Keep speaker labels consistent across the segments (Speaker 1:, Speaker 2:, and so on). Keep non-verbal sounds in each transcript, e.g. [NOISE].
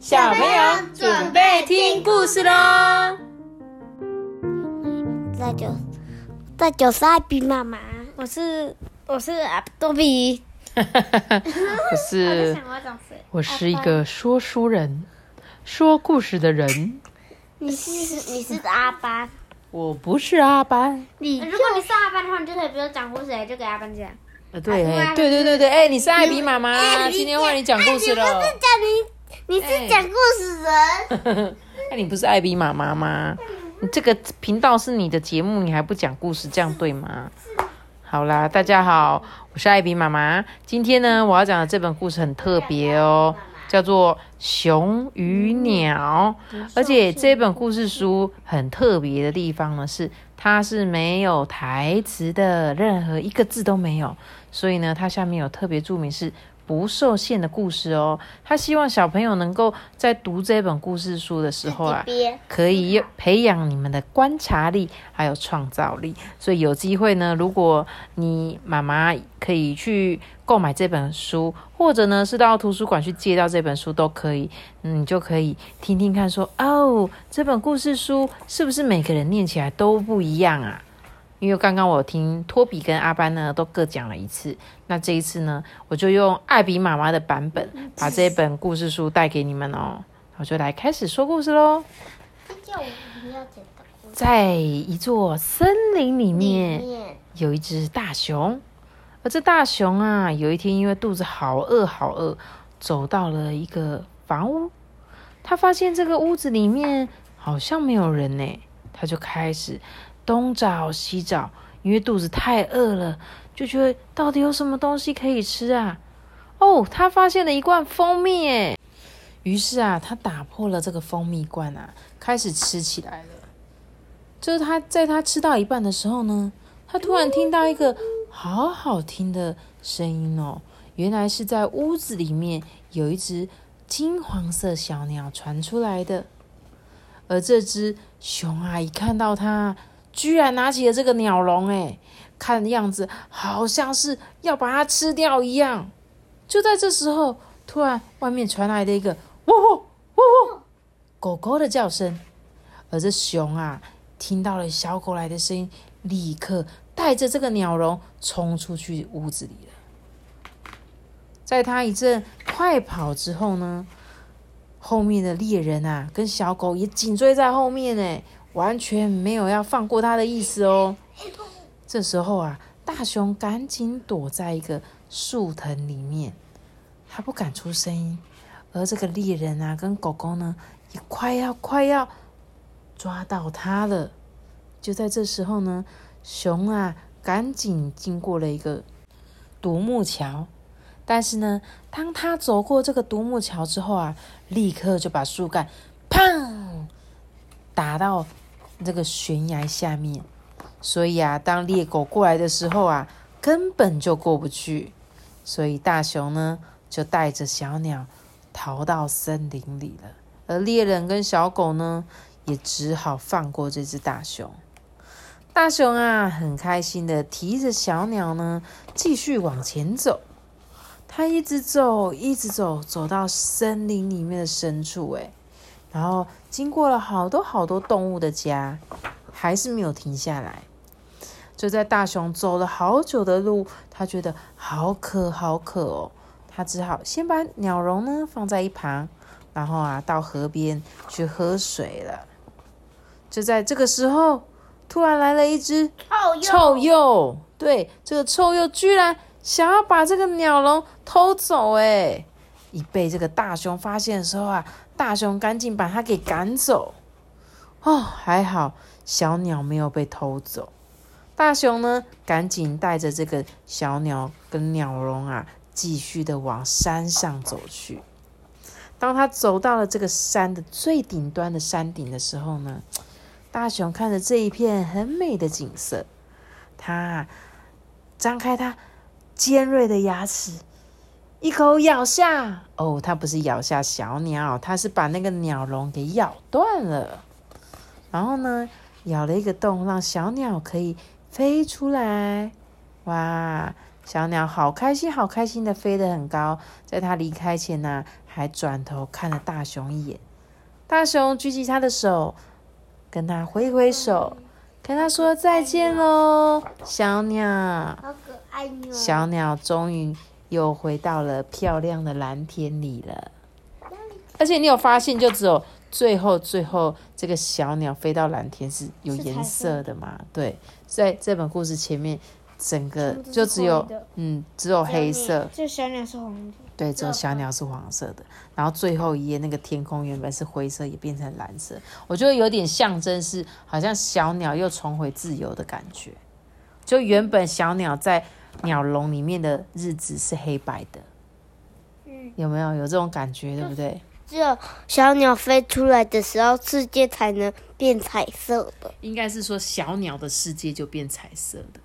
Speaker 1: 小朋友准备听故事喽！
Speaker 2: 那就那就是艾比妈妈，
Speaker 3: 我是我是阿多比，
Speaker 1: 我是 [LAUGHS]
Speaker 3: 我
Speaker 1: 是一个说书人，说故事的人。
Speaker 2: 你是你是阿班，
Speaker 1: 我不是阿班。
Speaker 2: 你
Speaker 3: 如果你是阿班的话，你就可以不用讲故事，就给阿班讲。
Speaker 1: 呃，对，
Speaker 3: 啊
Speaker 1: 对对对对，哎，你是艾比妈妈，今天换你讲故事了。
Speaker 2: 你是讲故事人，[LAUGHS]
Speaker 1: 那你不是艾比妈妈吗？你这个频道是你的节目，你还不讲故事，这样对吗？好啦，大家好，我是艾比妈妈。今天呢，我要讲的这本故事很特别哦，叫做《熊与鸟》。而且这本故事书很特别的地方呢，是它是没有台词的，任何一个字都没有。所以呢，它下面有特别注明是不受限的故事哦。他希望小朋友能够在读这本故事书的时候啊，可以培养你们的观察力还有创造力。所以有机会呢，如果你妈妈可以去购买这本书，或者呢是到图书馆去借到这本书都可以，嗯你就可以听听看说，哦，这本故事书是不是每个人念起来都不一样啊？因为刚刚我有听托比跟阿班呢都各讲了一次，那这一次呢，我就用艾比妈妈的版本把这本故事书带给你们哦。我就来开始说故事喽。在一座森林里面有一只大熊，而这大熊啊，有一天因为肚子好饿好饿，走到了一个房屋，他发现这个屋子里面好像没有人呢，他就开始东找西找，因为肚子太饿了，就觉得到底有什么东西可以吃啊？哦，他发现了一罐蜂蜜耶，于是啊，他打破了这个蜂蜜罐啊，开始吃起来了。就是他在他吃到一半的时候呢，他突然听到一个好好听的声音哦，原来是在屋子里面有一只金黄色小鸟传出来的。而这只熊啊，一看到它，居然拿起了这个鸟笼，哎，看样子好像是要把它吃掉一样。就在这时候，突然外面传来了一个喔喔喔喔狗狗的叫声，而这熊啊，听到了小狗来的声音，立刻带着这个鸟笼冲出去屋子里了。在他一阵快跑之后呢，后面的猎人啊，跟小狗也紧追在后面呢，完全没有要放过他的意思哦。这时候啊，大熊赶紧躲在一个树藤里面，他不敢出声音。而这个猎人啊，跟狗狗呢，也快要快要抓到他了。就在这时候呢，熊啊，赶紧经过了一个独木桥。但是呢，当他走过这个独木桥之后啊，立刻就把树干砰打到这个悬崖下面。所以啊，当猎狗过来的时候啊，根本就过不去。所以大熊呢，就带着小鸟逃到森林里了。而猎人跟小狗呢，也只好放过这只大熊。大熊啊，很开心的提着小鸟呢，继续往前走。它一直走，一直走，走到森林里面的深处，哎，然后经过了好多好多动物的家，还是没有停下来。就在大熊走了好久的路，他觉得好渴，好渴哦。他只好先把鸟笼呢放在一旁，然后啊到河边去喝水了。就在这个时候，突然来了一只
Speaker 2: 臭鼬
Speaker 1: 臭鼬，对，这个臭鼬居然想要把这个鸟笼偷走，哎，一被这个大熊发现的时候啊，大熊赶紧把它给赶走。哦，还好小鸟没有被偷走。大熊呢，赶紧带着这个小鸟跟鸟笼啊，继续的往山上走去。当他走到了这个山的最顶端的山顶的时候呢，大熊看着这一片很美的景色，它张开它尖锐的牙齿，一口咬下。哦，它不是咬下小鸟，它是把那个鸟笼给咬断了。然后呢，咬了一个洞，让小鸟可以飞出来。哇！小鸟好开心，好开心的飞得很高。在它离开前呢、还转头看了大熊一眼。大熊举起它的手，跟它挥挥手，跟它说再见喽，小鸟。
Speaker 2: 好可爱哟！
Speaker 1: 小鸟终于又回到了漂亮的蓝天里了。而且你有发现，就只有最后最后这个小鸟飞到蓝天是有颜色的嘛？对，在这本故事前面，整个就只有嗯，只有黑色，
Speaker 3: 这小鸟是红的，
Speaker 1: 对，只有小鸟是黄色的。然后最后一页那个天空原本是灰色，也变成蓝色。我觉得有点象征是，好像小鸟又重回自由的感觉。就原本小鸟在鸟笼里面的日子是黑白的，
Speaker 3: 嗯，
Speaker 1: 有没有有这种感觉？对不对？
Speaker 2: 只有小鸟飞出来的时候，世界才能变彩色的。
Speaker 1: 应该是说小鸟的世界就变彩色的，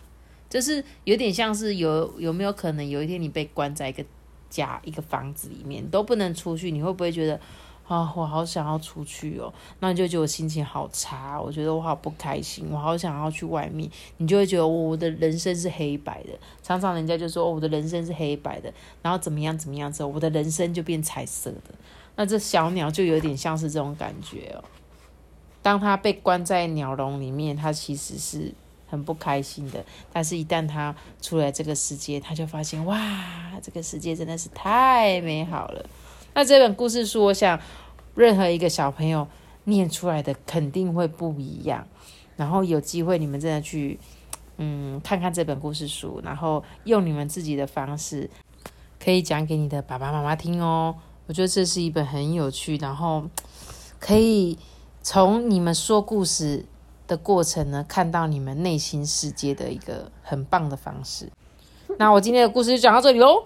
Speaker 1: 就是有点像是有有没有可能有一天你被关在一个家一个房子里面都不能出去，你会不会觉得啊我好想要出去哦？那你就觉得我心情好差，我觉得我好不开心，我好想要去外面，你就会觉得、哦我的人生是黑白的。常常人家就说、哦、我的人生是黑白的，然后怎么样怎么样之后，我的人生就变彩色的。那这小鸟就有点像是这种感觉哦。当它被关在鸟笼里面，它其实是很不开心的。但是，一旦它出来这个世界，它就发现哇，这个世界真的是太美好了。那这本故事书，我想任何一个小朋友念出来的肯定会不一样。然后有机会你们真的去，嗯，看看这本故事书，然后用你们自己的方式，可以讲给你的爸爸妈妈听哦。我觉得这是一本很有趣，然后可以从你们说故事的过程呢，看到你们内心世界的一个很棒的方式。那我今天的故事就讲到这里喽。